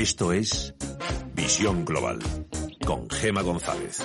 Esto es Visión Global con Gema González.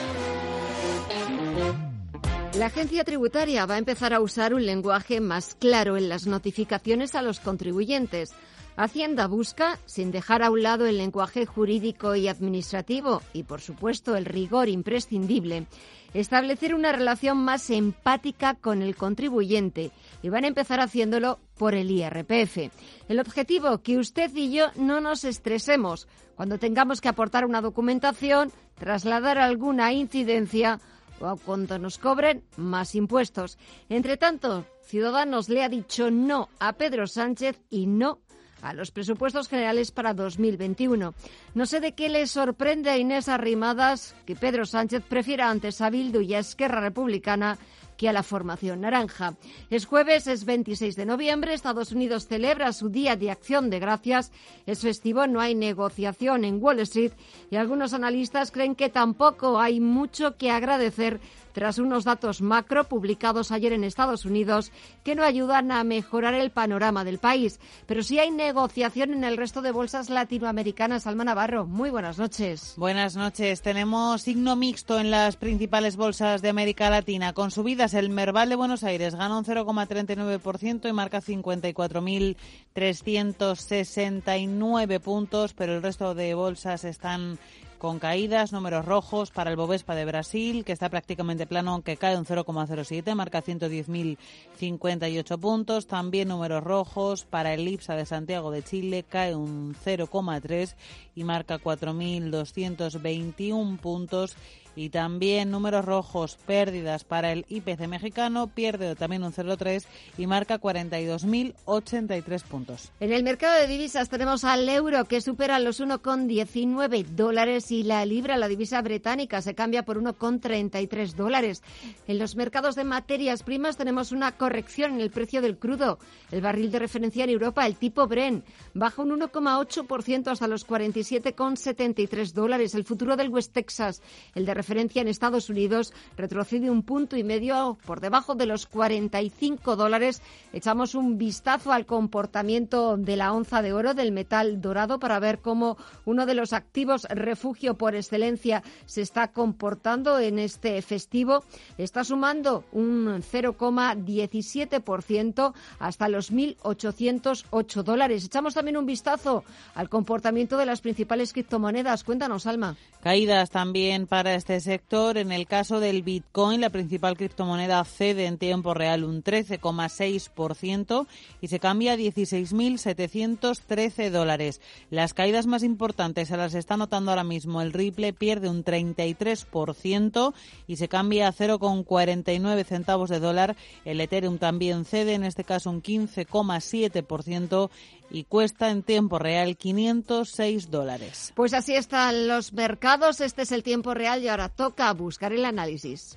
La agencia tributaria va a empezar a usar un lenguaje más claro en las notificaciones a los contribuyentes. Hacienda busca, sin dejar a un lado el lenguaje jurídico y administrativo y, por supuesto, el rigor imprescindible, establecer una relación más empática con el contribuyente y van a empezar haciéndolo por el IRPF. El objetivo, que usted y yo no nos estresemos cuando tengamos que aportar una documentación, trasladar alguna incidencia o cuando nos cobren más impuestos. Entre tanto, Ciudadanos le ha dicho no a Pedro Sánchez y no a los presupuestos generales para 2021. No sé de qué le sorprende a Inés Arrimadas que Pedro Sánchez prefiera antes a Bildu y a Esquerra Republicana que a la formación naranja. Es jueves, es 26 de noviembre, Estados Unidos celebra su Día de Acción de Gracias, es festivo, no hay negociación en Wall Street y algunos analistas creen que tampoco hay mucho que agradecer tras unos datos macro publicados ayer en Estados Unidos que no ayudan a mejorar el panorama del país. Pero sí hay negociación en el resto de bolsas latinoamericanas. Alma Navarro, muy buenas noches. Buenas noches. Tenemos signo mixto en las principales bolsas de América Latina. Con subidas, el Merval de Buenos Aires gana un 0,39% y marca 54.369 puntos, pero el resto de bolsas están con caídas, números rojos para el Bovespa de Brasil, que está prácticamente plano, aunque cae un 0,07, marca 110.058 puntos. También números rojos para el IPSA de Santiago de Chile, cae un 0,3 y marca 4.221 puntos y también números rojos, pérdidas para el IPC mexicano, pierde también un 0,3 y marca 42.083 puntos. En el mercado de divisas tenemos al euro que supera los 1,19 dólares y la libra, la divisa británica, se cambia por 1,33 dólares. En los mercados de materias primas tenemos una corrección en el precio del crudo. El barril de referencia en Europa, el tipo Bren, baja un 1,8% hasta los 47,73 dólares. El futuro del West Texas, el de referencia en Estados Unidos retrocede un punto y medio por debajo de los 45 dólares. Echamos un vistazo al comportamiento de la onza de oro del metal dorado para ver cómo uno de los activos refugio por excelencia se está comportando en este festivo. Está sumando un 0,17% hasta los 1.808 dólares. Echamos también un vistazo al comportamiento de las principales criptomonedas. Cuéntanos, Alma. Caídas también para este sector. En el caso del Bitcoin, la principal criptomoneda cede en tiempo real un 13,6% y se cambia a 16.713 dólares. Las caídas más importantes se las está notando ahora mismo. El Ripple pierde un 33% y se cambia a 0,49 centavos de dólar. El Ethereum también cede, en este caso un 15,7% y cuesta en tiempo real 506 dólares. Pues así están los mercados. Este es el tiempo real y ahora toca buscar el análisis.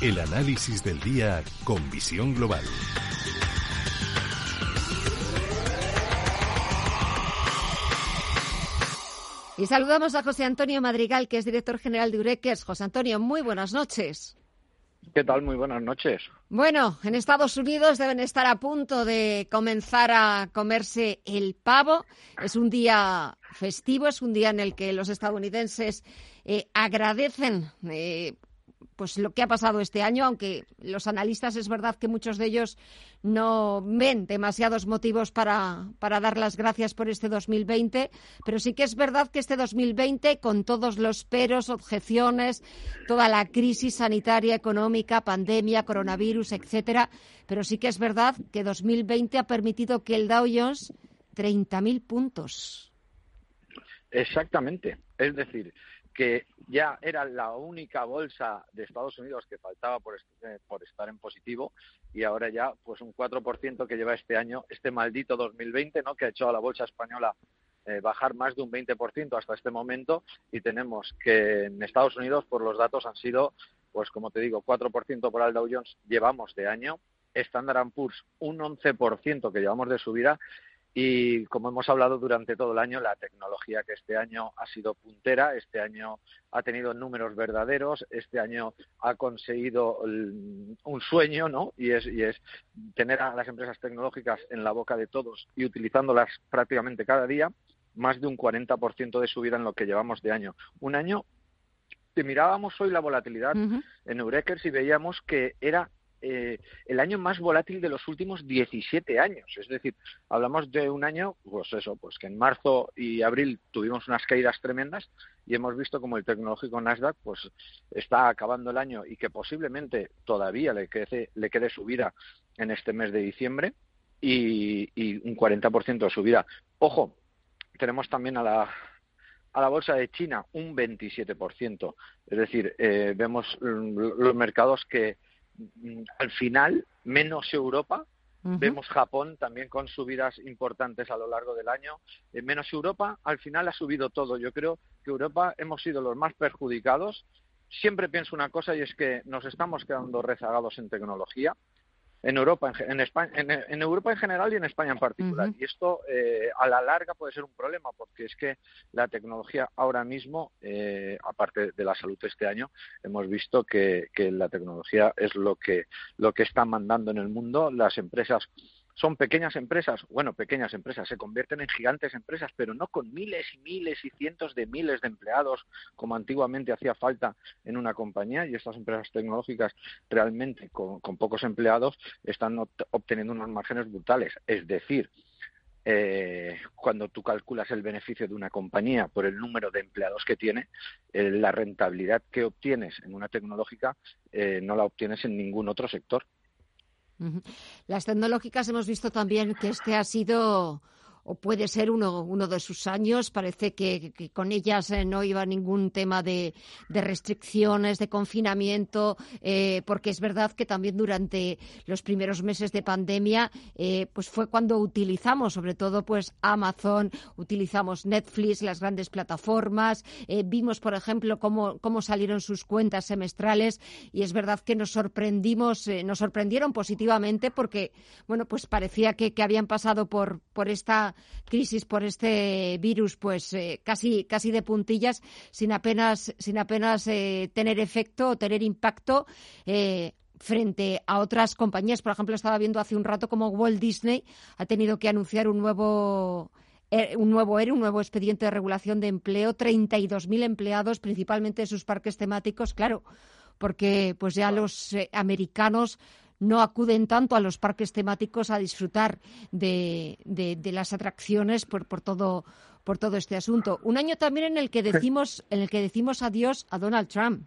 El análisis del día con visión global. Y saludamos a José Antonio Madrigal, que es director general de Ureques. José Antonio, muy buenas noches. ¿Qué tal? Muy buenas noches. Bueno, en Estados Unidos deben estar a punto de comenzar a comerse el pavo. Es un día festivo, es un día en el que los estadounidenses eh, agradecen eh, pues lo que ha pasado este año, aunque los analistas es verdad que muchos de ellos no ven demasiados motivos para, para dar las gracias por este 2020, pero sí que es verdad que este 2020, con todos los peros, objeciones, toda la crisis sanitaria, económica, pandemia, coronavirus, etcétera, pero sí que es verdad que 2020 ha permitido que el Dow Jones 30.000 puntos. Exactamente. Es decir, que ya era la única bolsa de Estados Unidos que faltaba por, eh, estar en positivo y ahora ya pues un 4% que lleva este año, este maldito 2020, ¿no? que ha hecho a la bolsa española eh, bajar más de un 20% hasta este momento y tenemos que en Estados Unidos por los datos han sido pues como te digo, 4% por el Dow Jones llevamos de año, Standard Poor's un 11% que llevamos de subida y como hemos hablado durante todo el año, la tecnología que este año ha sido puntera, este año ha tenido números verdaderos, este año ha conseguido un sueño, ¿no? Y es, y es tener a las empresas tecnológicas en la boca de todos y utilizándolas prácticamente cada día, más de un 40% de subida en lo que llevamos de año. Un año que mirábamos hoy la volatilidad en Eurekers y veíamos que era eh, el año más volátil de los últimos 17 años. Es decir, hablamos de un año, pues eso, pues que en marzo y abril tuvimos unas caídas tremendas y hemos visto como el tecnológico Nasdaq pues está acabando el año y que posiblemente todavía le quede, le quede subida en este mes de diciembre y, un 40% de subida. Ojo, tenemos también a la a la bolsa de China un 27%. Es decir, eh, vemos los mercados que Mm, al final, menos Europa, Vemos Japón también con subidas importantes a lo largo del año. Eh, menos Europa, al final ha subido todo. Yo creo que Europa hemos sido los más perjudicados. Siempre pienso una cosa y es que nos estamos quedando rezagados en tecnología en Europa, en, España, en, Europa en general y en España en particular. Y esto eh, a la larga puede ser un problema porque es que la tecnología ahora mismo, eh, aparte de la salud este año, hemos visto que, que la tecnología es lo que lo que está mandando en el mundo. Las empresas son pequeñas empresas, bueno, pequeñas empresas, se convierten en gigantes empresas, pero no con miles y miles y cientos de miles de empleados como antiguamente hacía falta en una compañía y estas empresas tecnológicas realmente con, pocos empleados están obteniendo unos márgenes brutales. Es decir, eh, cuando tú calculas el beneficio de una compañía por el número de empleados que tiene, eh, la rentabilidad que obtienes en una tecnológica eh, no la obtienes en ningún otro sector. Las tecnológicas hemos visto también que este ha sido o puede ser uno, uno de sus años. Parece que, con ellas eh, no iba ningún tema de, restricciones, de confinamiento, eh, porque es verdad que también durante los primeros meses de pandemia, eh, pues fue cuando utilizamos, sobre todo, pues Amazon, utilizamos Netflix, las grandes plataformas, vimos, por ejemplo, cómo, cómo salieron sus cuentas semestrales y es verdad que nos sorprendimos, nos sorprendieron positivamente porque, bueno, pues parecía que, que habían pasado por, por esta crisis por este virus pues eh, casi casi de puntillas sin apenas sin apenas eh, tener efecto o tener impacto eh, frente a otras compañías. Por ejemplo, estaba viendo hace un rato como Walt Disney ha tenido que anunciar un nuevo un nuevo ERE, un nuevo expediente de regulación de empleo, 32.000 empleados, principalmente de sus parques temáticos, claro, porque pues ya los americanos no acuden tanto a los parques temáticos a disfrutar de, las atracciones por, por todo por todo este asunto. Un año también en el que decimos en el que decimos adiós a Donald Trump.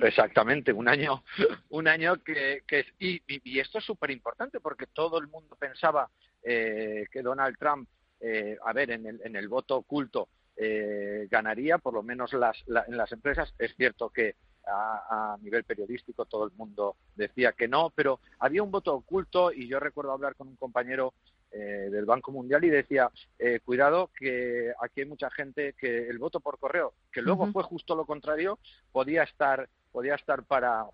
Exactamente, un año, un año que, que y, y, esto es súper importante porque todo el mundo pensaba eh, que Donald Trump, eh, a ver, en el, en el voto oculto eh, ganaría, por lo menos las, en las empresas. Es cierto que a, nivel periodístico todo el mundo decía que no, pero había un voto oculto y yo recuerdo hablar con un compañero eh, del Banco Mundial y decía, eh, cuidado que aquí hay mucha gente que el voto por correo, que luego fue justo lo contrario, podía estar, podía estar para,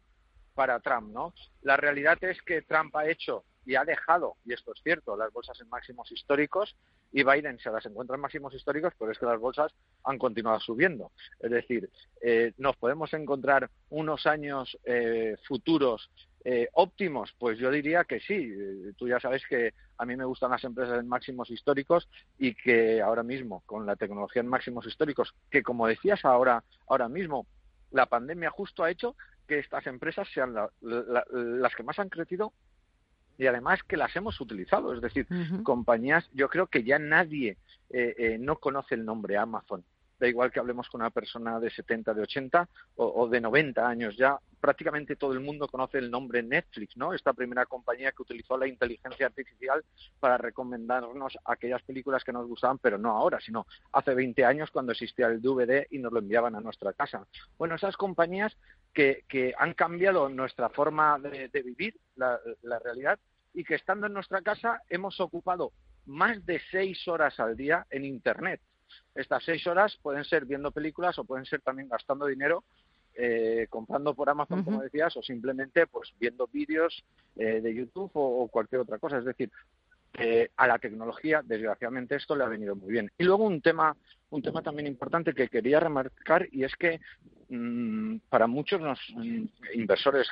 para Trump, ¿no? La realidad es que Trump ha hecho y ha dejado, y esto es cierto, las bolsas en máximos históricos y Biden se las encuentra en máximos históricos, pero es que las bolsas han continuado subiendo. Es decir, eh, nos podemos encontrar unos años eh, futuros eh, óptimos, pues yo diría que sí. Tú ya sabes que a mí me gustan las empresas en máximos históricos y que ahora mismo, con la tecnología en máximos históricos, que como decías ahora, ahora mismo, la pandemia justo ha hecho que estas empresas sean las que más han crecido y además que las hemos utilizado. Es decir, compañías, yo creo que ya nadie eh, eh, no conoce el nombre Amazon. Da igual que hablemos con una persona de 70, de 80 o, de 90 años ya, prácticamente todo el mundo conoce el nombre Netflix, ¿no? Esta primera compañía que utilizó la inteligencia artificial para recomendarnos aquellas películas que nos gustaban, pero no ahora, sino hace 20 años cuando existía el DVD y nos lo enviaban a nuestra casa. Bueno, esas compañías que, han cambiado nuestra forma de, vivir, la realidad, y que estando en nuestra casa hemos ocupado más de seis horas al día en Internet. Estas seis horas pueden ser viendo películas o pueden ser también gastando dinero eh, comprando por Amazon, como decías, o simplemente pues viendo vídeos eh, de YouTube o, cualquier otra cosa. Es decir, eh, a la tecnología, desgraciadamente, esto le ha venido muy bien. Y luego un tema, un tema también importante que quería remarcar y es que mm, para muchos los mm, inversores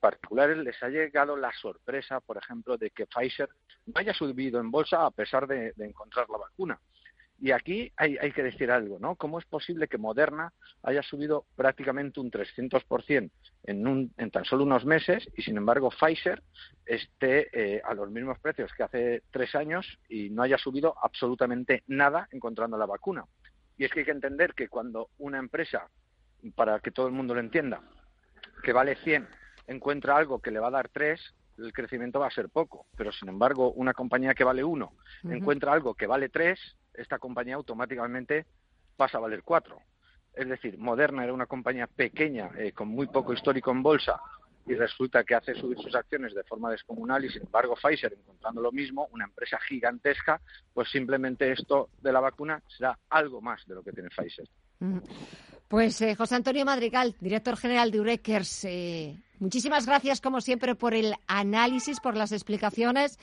particulares les ha llegado la sorpresa, por ejemplo, de que Pfizer no haya subido en bolsa a pesar de encontrar la vacuna. Y aquí hay, que decir algo, ¿no? ¿Cómo es posible que Moderna haya subido prácticamente un 300% en, un, en tan solo unos meses y, sin embargo, Pfizer esté eh, a los mismos precios que hace tres años y no haya subido absolutamente nada encontrando la vacuna? Y es que hay que entender que cuando una empresa, para que todo el mundo lo entienda, que vale 100, encuentra algo que le va a dar 3, el crecimiento va a ser poco. Pero, sin embargo, una compañía que vale 1 encuentra algo que vale 3, esta compañía automáticamente pasa a valer cuatro. Es decir, Moderna era una compañía pequeña, eh, con muy poco histórico en bolsa, y resulta que hace subir sus acciones de forma descomunal y sin embargo Pfizer encontrando lo mismo, una empresa gigantesca, pues simplemente esto de la vacuna será algo más de lo que tiene Pfizer. Mm. Pues eh, José Antonio Madrigal, director general de Ureckers, eh, muchísimas gracias como siempre por el análisis, por las explicaciones.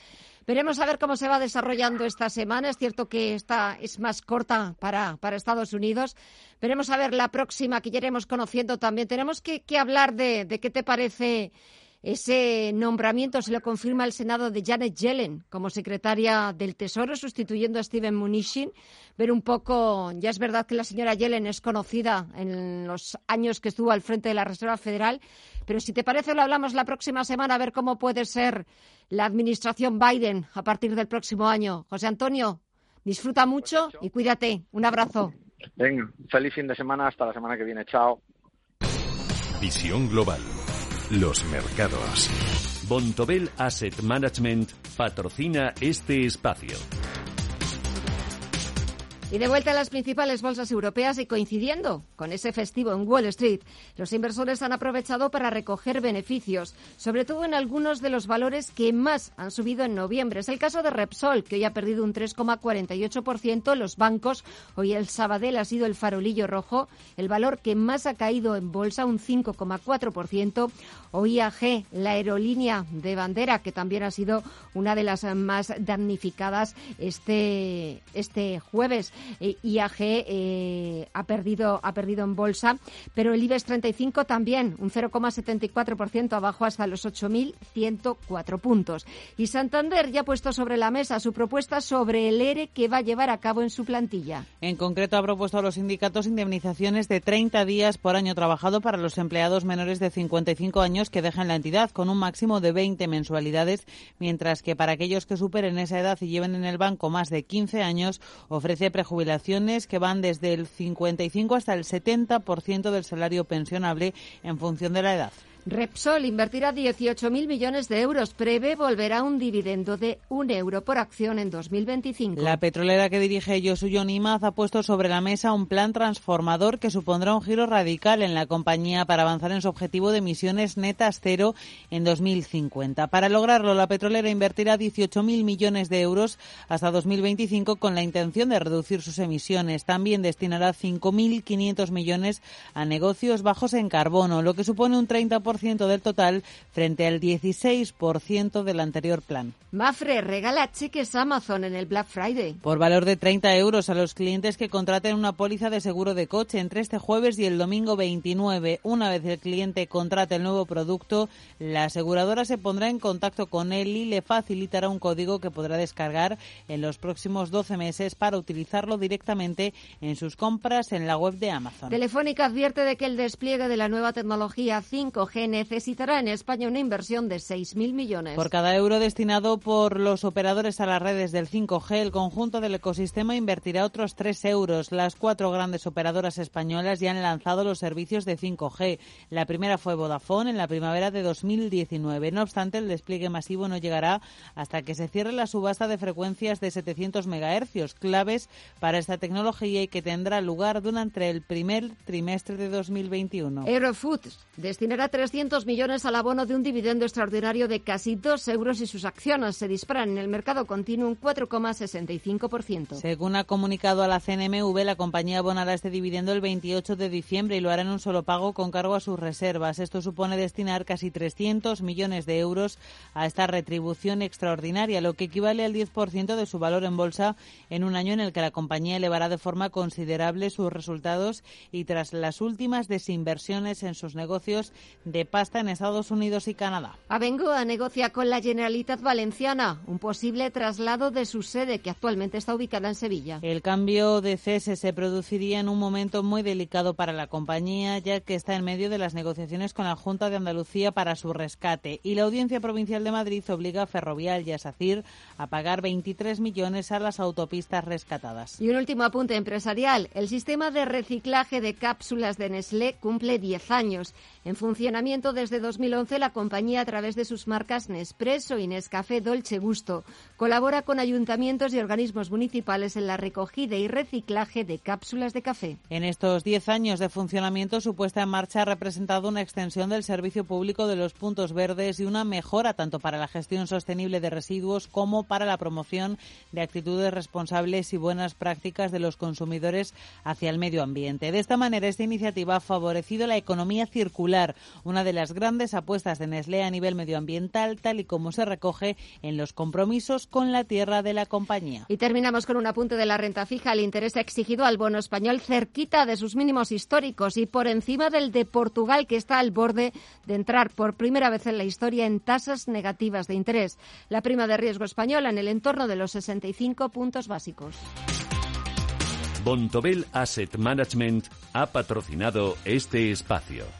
Veremos a ver cómo se va desarrollando esta semana. Es cierto que esta es más corta para, para Estados Unidos. Veremos a ver la próxima que ya iremos conociendo también. Tenemos que, hablar de, de qué te parece ese nombramiento se lo confirma el Senado de Janet Yellen como secretaria del Tesoro, sustituyendo a Steven Mnuchin. Ver un poco, ya es verdad que la señora Yellen es conocida en los años que estuvo al frente de la Reserva Federal, pero si te parece lo hablamos la próxima semana a ver cómo puede ser la administración Biden a partir del próximo año. José Antonio, disfruta mucho y cuídate. Un abrazo. Venga, feliz fin de semana. Hasta la semana que viene. Chao. Visión Global. Los mercados. Bontobel Asset Management patrocina este espacio. Y de vuelta a las principales bolsas europeas y coincidiendo con ese festivo en Wall Street, los inversores han aprovechado para recoger beneficios, sobre todo en algunos de los valores que más han subido en noviembre. Es el caso de Repsol, que hoy ha perdido un 3,48%. Los bancos, hoy el Sabadell ha sido el farolillo rojo, el valor que más ha caído en bolsa, un 5,4%. O IAG, la aerolínea de bandera, que también ha sido una de las más damnificadas este, este jueves. IAG eh, ha, perdido, ha perdido en bolsa, pero el IBEX 35 también, un 0,74% abajo hasta los 8.104 puntos. Y Santander ya ha puesto sobre la mesa su propuesta sobre el ERE que va a llevar a cabo en su plantilla. En concreto, ha propuesto a los sindicatos indemnizaciones de 30 días por año trabajado para los empleados menores de 55 años que dejan la entidad, con un máximo de 20 mensualidades, mientras que para aquellos que superen esa edad y lleven en el banco más de 15 años, ofrece prejubilación jubilaciones que van desde el 55 hasta el 70% del salario pensionable en función de la edad. Repsol invertirá 18.000 millones de euros. Prevé volverá un dividendo de un euro por acción en 2025. La petrolera que dirige Yosuyo Nimaz ha puesto sobre la mesa un plan transformador que supondrá un giro radical en la compañía para avanzar en su objetivo de emisiones netas cero en 2050. Para lograrlo, la petrolera invertirá 18.000 millones de euros hasta 2025 con la intención de reducir sus emisiones. También destinará 5.500 millones a negocios bajos en carbono, lo que supone un 30% del total frente al 16% del anterior plan. Mafre regala cheques Amazon en el Black Friday. Por valor de 30 euros a los clientes que contraten una póliza de seguro de coche entre este jueves y el domingo 29. Una vez el cliente contrate el nuevo producto, la aseguradora se pondrá en contacto con él y le facilitará un código que podrá descargar en los próximos 12 meses para utilizarlo directamente en sus compras en la web de Amazon. Telefónica advierte de que el despliegue de la nueva tecnología 5G necesitará en España una inversión de 6.000 millones. Por cada euro destinado por los operadores a las redes del 5G, el conjunto del ecosistema invertirá otros 3 euros. Las cuatro grandes operadoras españolas ya han lanzado los servicios de 5G. La primera fue Vodafone en la primavera de 2019. No obstante, el despliegue masivo no llegará hasta que se cierre la subasta de frecuencias de 700 MHz, claves para esta tecnología y que tendrá lugar durante el primer trimestre de 2021. Aerofoods destinará 300 millones al abono de un dividendo extraordinario de casi 2 euros y sus acciones se disparan en el mercado continuo un 4,65%. Según ha comunicado a la CNMV, la compañía abonará este dividendo el 28 de diciembre y lo hará en un solo pago con cargo a sus reservas. Esto supone destinar casi 300 millones de euros a esta retribución extraordinaria, lo que equivale al 10% de su valor en bolsa en un año en el que la compañía elevará de forma considerable sus resultados y tras las últimas desinversiones en sus negocios de pasta en Estados Unidos y Canadá. Abengoa negocia con la Generalitat Valenciana un posible traslado de su sede que actualmente está ubicada en Sevilla. El cambio de cese se produciría en un momento muy delicado para la compañía, ya que está en medio de las negociaciones con la Junta de Andalucía para su rescate y la Audiencia Provincial de Madrid obliga a Ferrovial y a SACIR a pagar 23 millones a las autopistas rescatadas. Y un último apunte empresarial. El sistema de reciclaje de cápsulas de Nestlé cumple 10 años. En funcionamiento desde 2011, la compañía, a través de sus marcas Nespresso y Nescafé Dolce Gusto, colabora con ayuntamientos y organismos municipales en la recogida y reciclaje de cápsulas de café. En estos 10 años de funcionamiento, su puesta en marcha ha representado una extensión del servicio público de los puntos verdes y una mejora tanto para la gestión sostenible de residuos como para la promoción de actitudes responsables y buenas prácticas de los consumidores hacia el medio ambiente. De esta manera, esta iniciativa ha favorecido la economía circular, una de las grandes apuestas de Nestlé a nivel medioambiental, tal y como se recoge en los compromisos con la tierra de la compañía. Y terminamos con un apunte de la renta fija. El interés exigido al bono español cerquita de sus mínimos históricos y por encima del de Portugal, que está al borde de entrar por primera vez en la historia en tasas negativas de interés. La prima de riesgo española en el entorno de los 65 puntos básicos. Bontobel Asset Management ha patrocinado este espacio.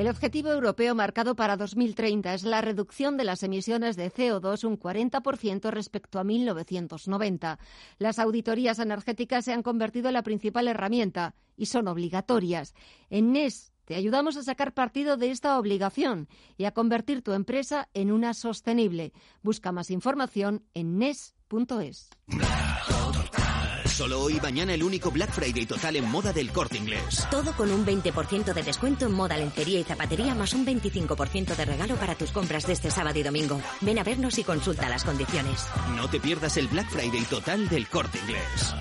El objetivo europeo marcado para 2030 es la reducción de las emisiones de CO2 un 40% respecto a 1990. Las auditorías energéticas se han convertido en la principal herramienta y son obligatorias. En NES te ayudamos a sacar partido de esta obligación y a convertir tu empresa en una sostenible. Busca más información en NES.es. Solo hoy y mañana el único Black Friday total en moda del corte inglés. Todo con un 20% de descuento en moda, lencería y zapatería, más un 25% de regalo para tus compras de este sábado y domingo. Ven a vernos y consulta las condiciones. No te pierdas el Black Friday total del corte inglés.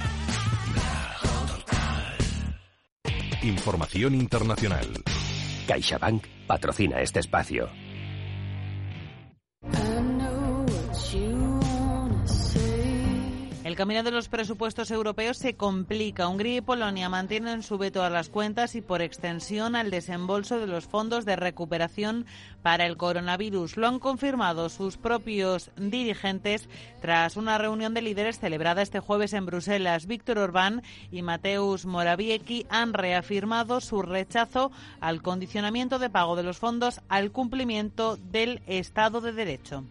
Información internacional. CaixaBank patrocina este espacio. Camino de los presupuestos europeos se complica. Hungría y Polonia mantienen su veto a las cuentas y, por extensión, al desembolso de los fondos de recuperación para el coronavirus. Lo han confirmado sus propios dirigentes tras una reunión de líderes celebrada este jueves en Bruselas. Víctor Orbán y Mateusz Morawiecki han reafirmado su rechazo al condicionamiento de pago de los fondos al cumplimiento del Estado de Derecho.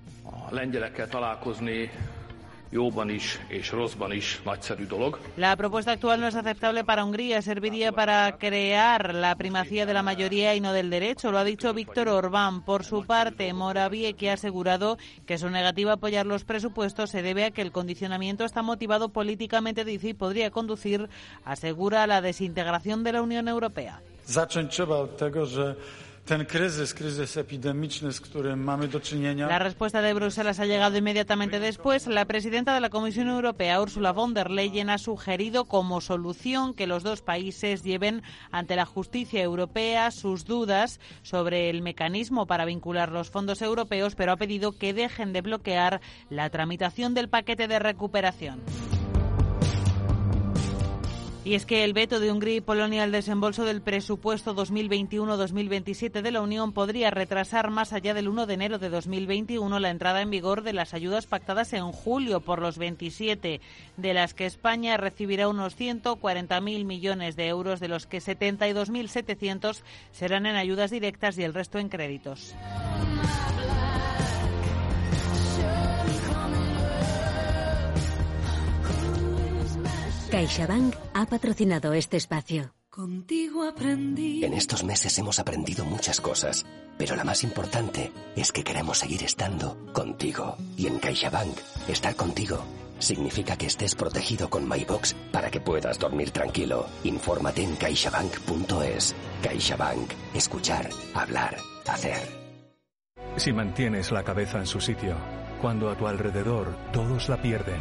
La propuesta actual no es aceptable para Hungría. Serviría para crear la primacía de la mayoría y no del derecho. Lo ha dicho Víctor Orbán. Por su parte, Morawiecki ha asegurado que su negativa a apoyar los presupuestos se debe a que el condicionamiento está motivado políticamente, dice, y podría conducir, asegura, a la desintegración de la Unión Europea. La respuesta de Bruselas ha llegado inmediatamente después. La presidenta de la Comisión Europea, Ursula von der Leyen, ha sugerido como solución que los dos países lleven ante la justicia europea sus dudas sobre el mecanismo para vincular los fondos europeos, pero ha pedido que dejen de bloquear la tramitación del paquete de recuperación. Y es que el veto de Hungría y Polonia al desembolso del presupuesto 2021-2027 de la Unión podría retrasar más allá del 1 de enero de 2021 la entrada en vigor de las ayudas pactadas en julio por los 27, de las que España recibirá unos 140.000 millones de euros, de los que 72.700 serán en ayudas directas y el resto en créditos. CaixaBank ha patrocinado este espacio. Contigo aprendí. En estos meses hemos aprendido muchas cosas, pero la más importante es que queremos seguir estando contigo. Y en CaixaBank, estar contigo significa que estés protegido con MyBox para que puedas dormir tranquilo. Infórmate en caixabank.es. CaixaBank. Escuchar, hablar, hacer. Si mantienes la cabeza en su sitio, cuando a tu alrededor todos la pierden,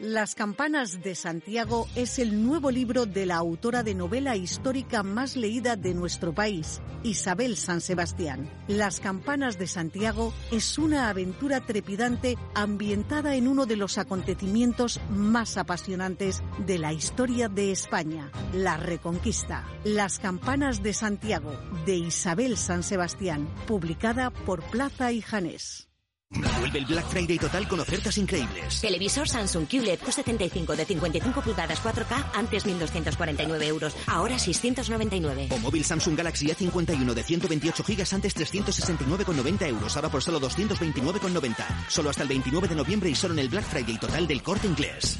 Las campanas de Santiago es el nuevo libro de la autora de novela histórica más leída de nuestro país, Isabel San Sebastián. Las campanas de Santiago es una aventura trepidante ambientada en uno de los acontecimientos más apasionantes de la historia de España, la Reconquista. Las campanas de Santiago, de Isabel San Sebastián, publicada por Plaza y Janés. Vuelve el Black Friday total con ofertas increíbles. Televisor Samsung QLED Q75 de 55 pulgadas 4K, antes 1.249 euros, ahora 699. O móvil Samsung Galaxy A51 de 128 GB, antes 369,90 euros, ahora por solo 229,90. Solo hasta el 29 de noviembre y solo en el Black Friday total del corte inglés.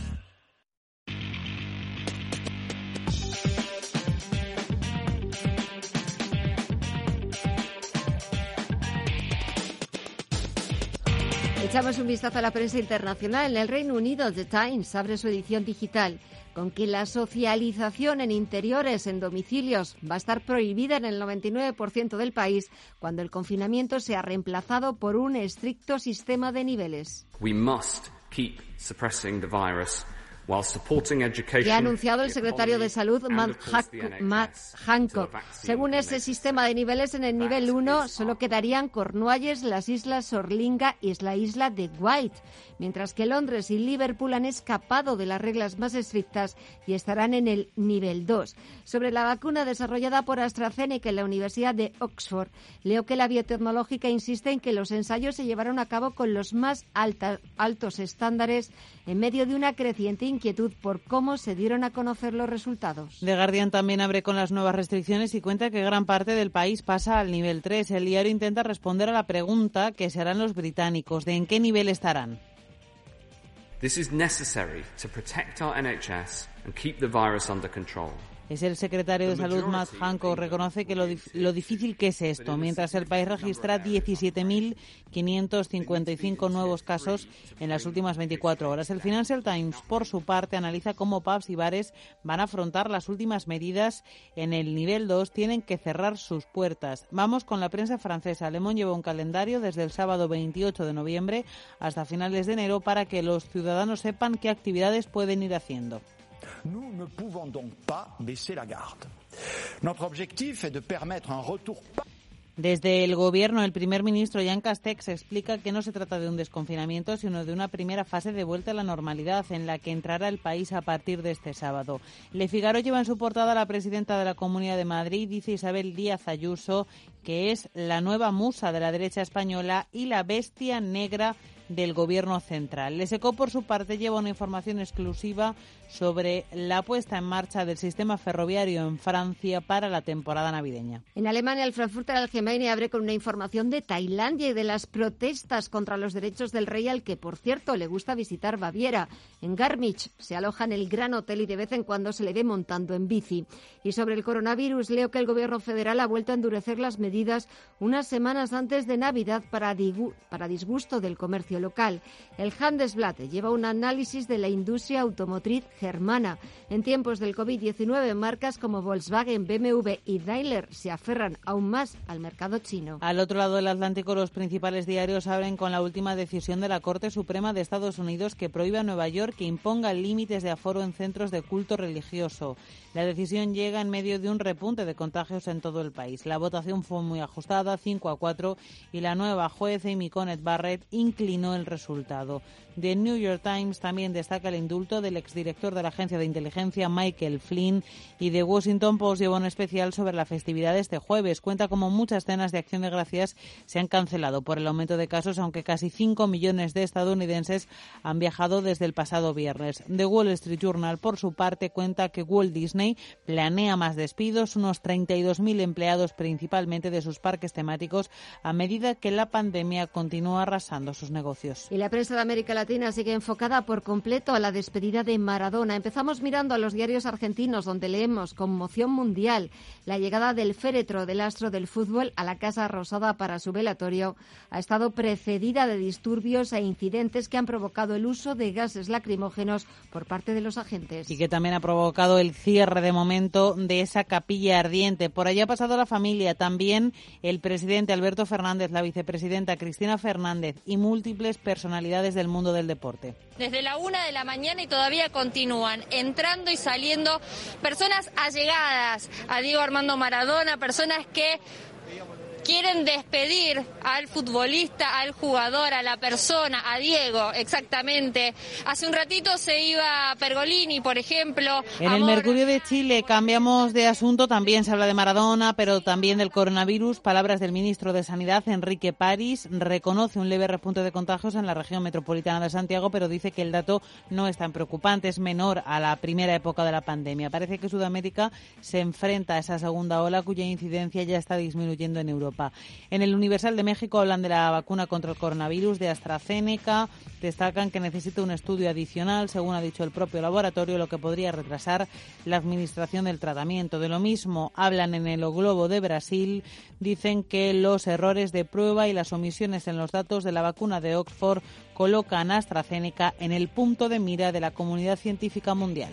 Echamos un vistazo a la prensa internacional. En el Reino Unido, The Times abre su edición digital con que la socialización en interiores, en domicilios, va a estar prohibida en el 99% del país cuando el confinamiento sea reemplazado por un estricto sistema de niveles. We must keep suppressing the virus que ha anunciado el secretario de Salud, Matt, Hancock. Según ese sistema de niveles, en el nivel 1 solo quedarían Cornualles, las islas Sorlinga y la isla de White, mientras que Londres y Liverpool han escapado de las reglas más estrictas y estarán en el nivel 2. Sobre la vacuna desarrollada por AstraZeneca en la Universidad de Oxford, leo que la biotecnológica insiste en que los ensayos se llevaron a cabo con los más altos estándares en medio de una creciente inquietud por cómo se dieron a conocer los resultados. The Guardian también abre con las nuevas restricciones y cuenta que gran parte del país pasa al nivel 3. El diario intenta responder a la pregunta que se harán los británicos de en qué nivel estarán. This is necessary to protect our NHS and keep the virus under control. Es el secretario de Salud, Matt Hancock, reconoce que lo, lo, difícil que es esto, mientras el país registra 17.555 nuevos casos en las últimas 24 horas. El Financial Times, por su parte, analiza cómo pubs y bares van a afrontar las últimas medidas en el nivel 2, tienen que cerrar sus puertas. Vamos con la prensa francesa. Le Monde lleva un calendario desde el sábado 28 de noviembre hasta finales de enero para que los ciudadanos sepan qué actividades pueden ir haciendo. Nous ne pouvons donc pas baisser la garde. Notre objectif est de permettre un retour desde el Gobierno, el primer ministro Jan Castex explica que no se trata de un desconfinamiento, sino de una primera fase de vuelta a la normalidad en la que entrará el país a partir de este sábado. Le Figaro lleva en su portada a la presidenta de la Comunidad de Madrid, dice Isabel Díaz Ayuso, que es la nueva musa de la derecha española y la bestia negra del Gobierno central. Leseco, por su parte, lleva una información exclusiva sobre la puesta en marcha del sistema ferroviario en Francia para la temporada navideña. En Alemania, el Frankfurter Allgemeine abre con una información de Tailandia y de las protestas contra los derechos del rey, al que, por cierto, le gusta visitar Baviera. En Garmisch se aloja en el gran hotel y de vez en cuando se le ve montando en bici. Y sobre el coronavirus, leo que el Gobierno federal ha vuelto a endurecer las medidas unas semanas antes de Navidad para, para disgusto del comercio local. El Handelsblatt lleva un análisis de la industria automotriz germana. En tiempos del COVID-19, marcas como Volkswagen, BMW y Daimler se aferran aún más al mercado chino. Al otro lado del Atlántico, los principales diarios abren con la última decisión de la Corte Suprema de Estados Unidos que prohíbe a Nueva York que imponga límites de aforo en centros de culto religioso. La decisión llega en medio de un repunte de contagios en todo el país. La votación fue muy ajustada, 5 a 4, y la nueva juez Amy Connet Barrett inclinó el resultado. The New York Times también destaca el indulto del exdirector de la agencia de inteligencia Michael Flynn y The Washington Post lleva un especial sobre la festividad de este jueves. Cuenta como muchas cenas de acción de gracias se han cancelado por el aumento de casos, aunque casi 5 millones de estadounidenses han viajado desde el pasado viernes. The Wall Street Journal, por su parte, cuenta que Walt Disney planea más despidos, unos 32.000 empleados principalmente de sus parques temáticos, a medida que la pandemia continúa arrasando sus negocios. Y la prensa de América Latina sigue enfocada por completo a la despedida de Maradona. Empezamos mirando a los diarios argentinos donde leemos conmoción mundial la llegada del féretro del astro del fútbol a la Casa Rosada para su velatorio ha estado precedida de disturbios e incidentes que han provocado el uso de gases lacrimógenos por parte de los agentes. Y que también ha provocado el cierre de momento de esa capilla ardiente. Por allá ha pasado la familia, también el presidente Alberto Fernández, la vicepresidenta Cristina Fernández y múltiples personalidades del mundo del deporte. Desde la una de la mañana y todavía continúan entrando y saliendo personas allegadas a Diego Armando Maradona, personas que quieren despedir al futbolista, al jugador, a la persona, a Diego, exactamente. Hace un ratito se iba Pergolini, por ejemplo. En el Mercurio de Chile cambiamos de asunto, también se habla de Maradona, pero también del coronavirus. Palabras del ministro de Sanidad, Enrique París, reconoce un leve repunte de contagios en la región metropolitana de Santiago, pero dice que el dato no es tan preocupante, es menor a la primera época de la pandemia. Parece que Sudamérica se enfrenta a esa segunda ola cuya incidencia ya está disminuyendo en Europa. En el Universal de México hablan de la vacuna contra el coronavirus de AstraZeneca, destacan que necesita un estudio adicional, según ha dicho el propio laboratorio, lo que podría retrasar la administración del tratamiento. De lo mismo hablan en el Globo de Brasil, dicen que los errores de prueba y las omisiones en los datos de la vacuna de Oxford colocan a AstraZeneca en el punto de mira de la comunidad científica mundial.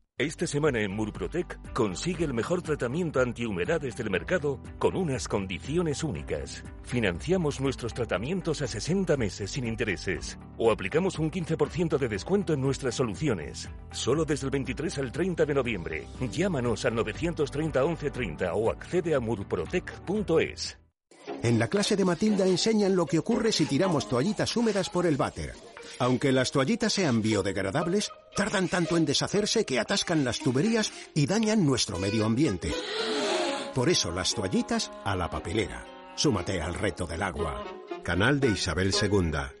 Esta semana en Murprotec consigue el mejor tratamiento antihumedades del mercado con unas condiciones únicas. Financiamos nuestros tratamientos a 60 meses sin intereses o aplicamos un 15% de descuento en nuestras soluciones. Solo desde el 23 al 30 de noviembre. Llámanos al 930 1130 o accede a murprotec.es. En la clase de Matilda enseñan lo que ocurre si tiramos toallitas húmedas por el váter. Aunque las toallitas sean biodegradables, tardan tanto en deshacerse que atascan las tuberías y dañan nuestro medio ambiente. Por eso las toallitas a la papelera. Súmate al reto del agua. Canal de Isabel II.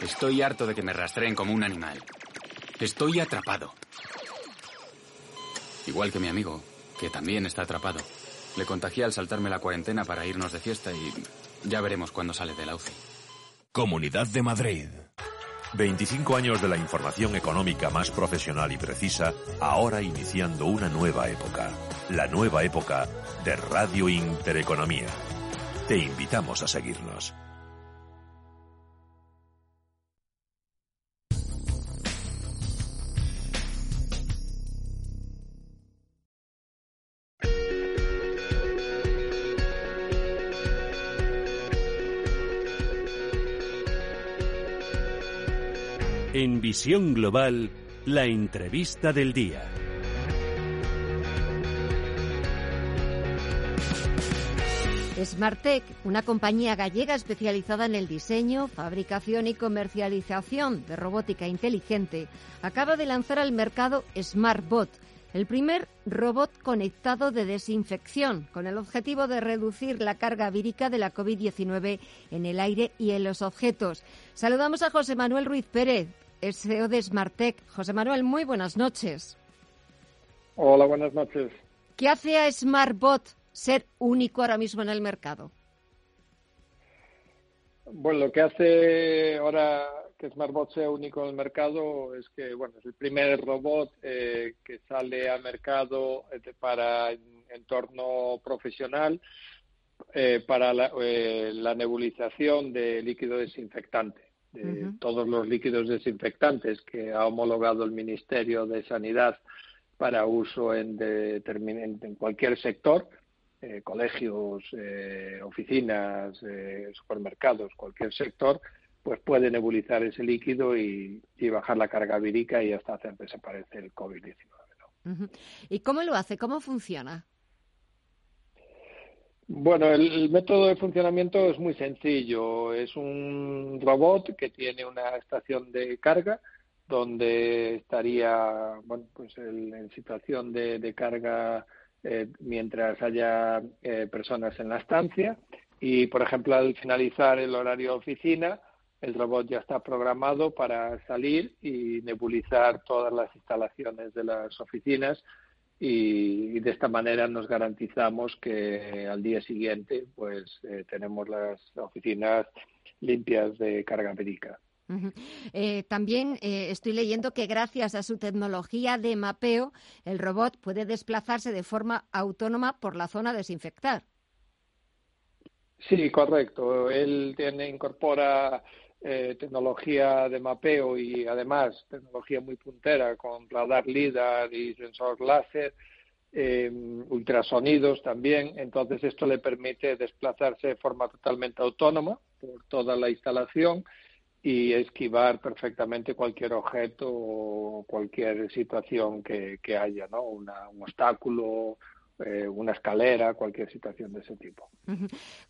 Estoy harto de que me rastreen como un animal. Estoy atrapado. Igual que mi amigo, que también está atrapado. Le contagié al saltarme la cuarentena para irnos de fiesta y ya veremos cuándo sale de la UCI. Comunidad de Madrid. 25 años de la información económica más profesional y precisa, ahora iniciando una nueva época. La nueva época de Radio Intereconomía. Te invitamos a seguirnos. Global, la entrevista del día. Smartec, una compañía gallega especializada en el diseño, fabricación y comercialización de robótica inteligente, acaba de lanzar al mercado SmartBot, el primer robot conectado de desinfección, con el objetivo de reducir la carga vírica de la COVID-19 en el aire y en los objetos. Saludamos a José Manuel Ruiz Pérez, es CEO de Smartec. José Manuel, muy buenas noches. Hola, buenas noches. ¿Qué hace a SmartBot ser único ahora mismo en el mercado? Bueno, lo que hace ahora que SmartBot sea único en el mercado es que, bueno, es el primer robot eh, que sale al mercado eh, para entorno profesional eh, para la, la nebulización de líquido desinfectante de todos los líquidos desinfectantes que ha homologado el Ministerio de Sanidad para uso en, en cualquier sector, eh, colegios, eh, oficinas, eh, supermercados, cualquier sector, pues puede nebulizar ese líquido y, bajar la carga vírica y hasta hacer desaparecer el COVID-19. ¿Y cómo lo hace? ¿Cómo funciona? Bueno, el, método de funcionamiento es muy sencillo. Es un robot que tiene una estación de carga donde estaría, bueno, pues en situación de, carga eh, mientras haya eh, personas en la estancia y, por ejemplo, al finalizar el horario de oficina, el robot ya está programado para salir y nebulizar todas las instalaciones de las oficinas y, de esta manera nos garantizamos que al día siguiente pues eh, tenemos las oficinas limpias de carga médica. Eh, también eh, estoy leyendo que gracias a su tecnología de mapeo, el robot puede desplazarse de forma autónoma por la zona a desinfectar. Sí, correcto. Él tiene, incorpora eh, tecnología de mapeo y además tecnología muy puntera con radar LIDAR y sensor láser, eh, ultrasonidos también. Entonces esto le permite desplazarse de forma totalmente autónoma por toda la instalación y esquivar perfectamente cualquier objeto o cualquier situación que, haya, ¿no? un obstáculo, eh, una escalera, cualquier situación de ese tipo.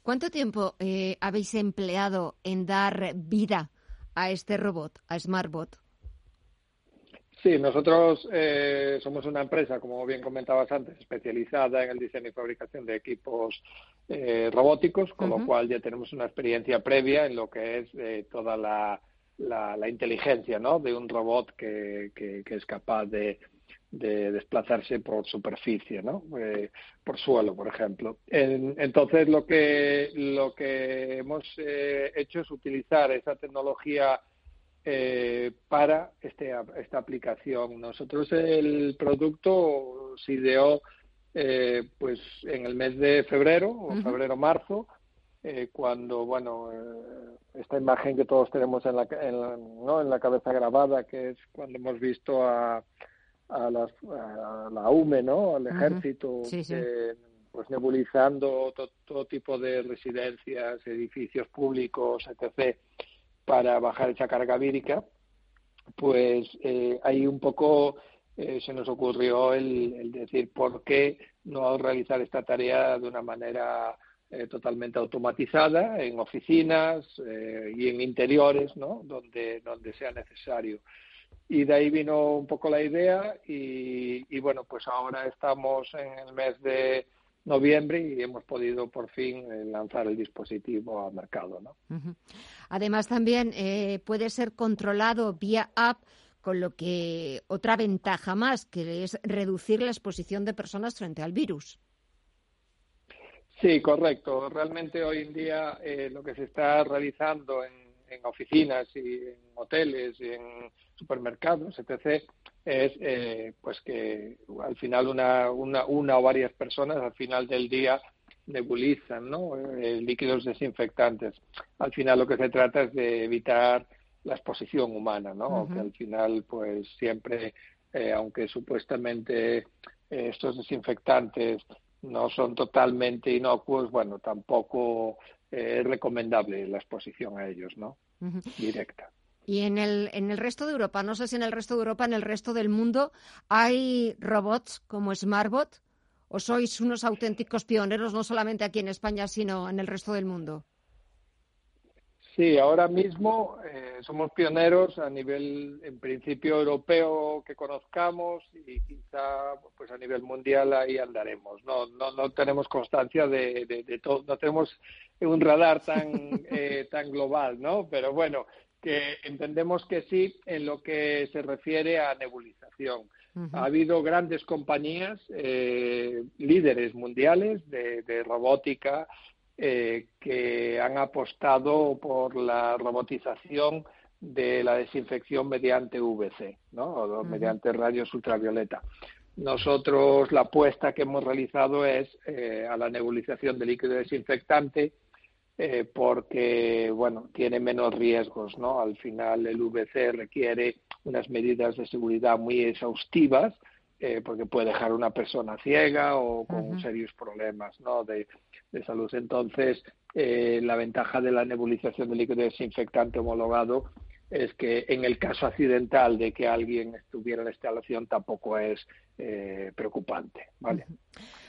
¿Cuánto tiempo eh, habéis empleado en dar vida a este robot, a SmartBot? Sí, nosotros eh, somos una empresa, como bien comentabas antes, especializada en el diseño y fabricación de equipos robóticos, con lo cual ya tenemos una experiencia previa en lo que es toda la, la, inteligencia ¿no? de un robot que es capaz de, de desplazarse por superficie, ¿no? Eh, por suelo, por ejemplo. entonces, lo que, lo que hemos eh, hecho es utilizar esa tecnología eh, para este, esta aplicación. Nosotros el producto se ideó pues en el mes de febrero o febrero-marzo, cuando, bueno, esta imagen que todos tenemos en la, ¿no? en la cabeza grabada, que es cuando hemos visto a a, la UME, ¿no? Al ejército, pues nebulizando todo tipo de residencias, edificios públicos, etc., para bajar esa carga vírica, pues eh, ahí un poco eh, se nos ocurrió el, decir por qué no realizar esta tarea de una manera eh, totalmente automatizada en oficinas y en interiores, ¿no? Donde, donde sea necesario y de ahí vino un poco la idea y, bueno, pues ahora estamos en el mes de noviembre y hemos podido por fin eh, lanzar el dispositivo al mercado. ¿no? Además también eh, puede ser controlado vía app con lo que otra ventaja más, que es reducir la exposición de personas frente al virus. Sí, correcto. Realmente hoy en día eh, lo que se está realizando en, oficinas y en hoteles y en supermercados, etc., es eh, pues que al final una, una, una o varias personas al final del día nebulizan ¿no? Eh, líquidos desinfectantes. Al final lo que se trata es de evitar la exposición humana, ¿no? Que al final pues siempre, aunque supuestamente estos desinfectantes no son totalmente inocuos, bueno, tampoco eh, es recomendable la exposición a ellos, ¿no? Directa. Y en el, en el resto de Europa, no sé si en el resto de Europa, en el resto del mundo, ¿hay robots como SmartBot? ¿O sois unos auténticos pioneros, no solamente aquí en España, sino en el resto del mundo? Sí, ahora mismo eh, somos pioneros a nivel, en principio, europeo que conozcamos y quizá pues a nivel mundial ahí andaremos. No, no, no tenemos constancia de, de, todo, no tenemos un radar tan, eh, tan global, ¿no? Pero bueno, que entendemos que sí en lo que se refiere a nebulización. Ha habido grandes compañías, eh, líderes mundiales de, de robótica, eh, que han apostado por la robotización de la desinfección mediante VC, ¿no? o mediante rayos ultravioleta. Nosotros la apuesta que hemos realizado es eh, a la nebulización de líquido desinfectante eh, porque bueno tiene menos riesgos, ¿no? Al final el VC requiere unas medidas de seguridad muy exhaustivas eh, porque puede dejar una persona ciega o con serios problemas ¿no? de, salud. Entonces, eh, la ventaja de la nebulización de líquido desinfectante homologado es que en el caso accidental de que alguien estuviera en la instalación tampoco es eh, preocupante. ¿vale?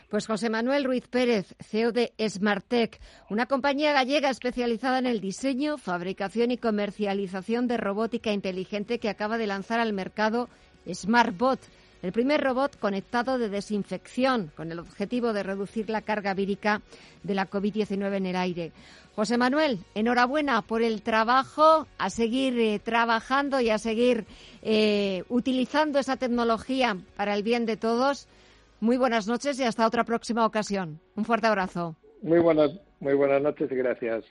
Pues José Manuel Ruiz Pérez, CEO de Smartec, una compañía gallega especializada en el diseño, fabricación y comercialización de robótica inteligente que acaba de lanzar al mercado SmartBot el primer robot conectado de desinfección con el objetivo de reducir la carga vírica de la COVID-19 en el aire. José Manuel, enhorabuena por el trabajo, a seguir eh, trabajando y a seguir eh, utilizando esa tecnología para el bien de todos. Muy buenas noches y hasta otra próxima ocasión. Un fuerte abrazo. Muy buenas, muy buenas noches y gracias.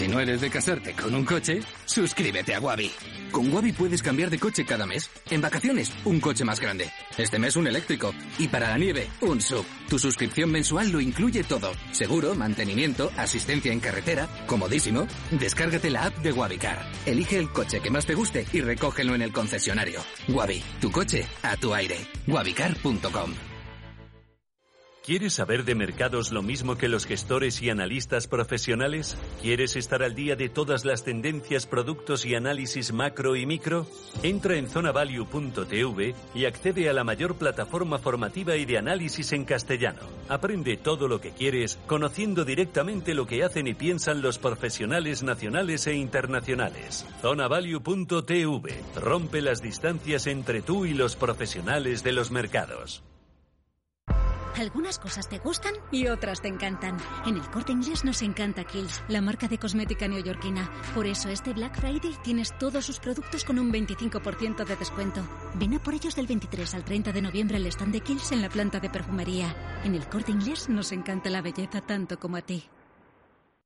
Si no eres de casarte con un coche, suscríbete a Wabi. Con Wabi puedes cambiar de coche cada mes. En vacaciones, un coche más grande. Este mes un eléctrico. Y para la nieve, un sub. Tu suscripción mensual lo incluye todo. Seguro, mantenimiento, asistencia en carretera, comodísimo. Descárgate la app de Wabicar. Elige el coche que más te guste y recógelo en el concesionario. Wabi, tu coche a tu aire. wabicar.com ¿Quieres saber de mercados lo mismo que los gestores y analistas profesionales? ¿Quieres estar al día de todas las tendencias, productos y análisis macro y micro? Entra en zonavalue.tv y accede a la mayor plataforma formativa y de análisis en castellano. Aprende todo lo que quieres conociendo directamente lo que hacen y piensan los profesionales nacionales e internacionales. Zonavalue.tv rompe las distancias entre tú y los profesionales de los mercados. Algunas cosas te gustan y otras te encantan. En el corte inglés nos encanta Kills, la marca de cosmética neoyorquina. Por eso este Black Friday tienes todos sus productos con un 25% de descuento. Ven a por ellos del 23 al 30 de noviembre al stand de Kills en la planta de perfumería. En el corte inglés nos encanta la belleza tanto como a ti.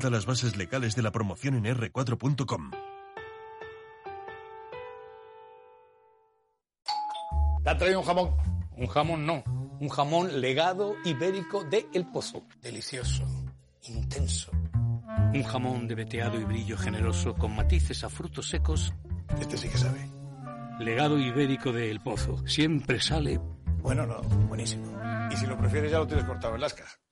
las bases legales de la promoción en r4.com. ¿Te ha traído un jamón? Un jamón no. Un jamón legado ibérico de El Pozo. Delicioso. Intenso. Un jamón de veteado y brillo generoso con matices a frutos secos. Este sí que sabe. Legado ibérico de El Pozo. Siempre sale. Bueno, no. Buenísimo. Y si lo prefieres ya lo tienes cortado en las cajas.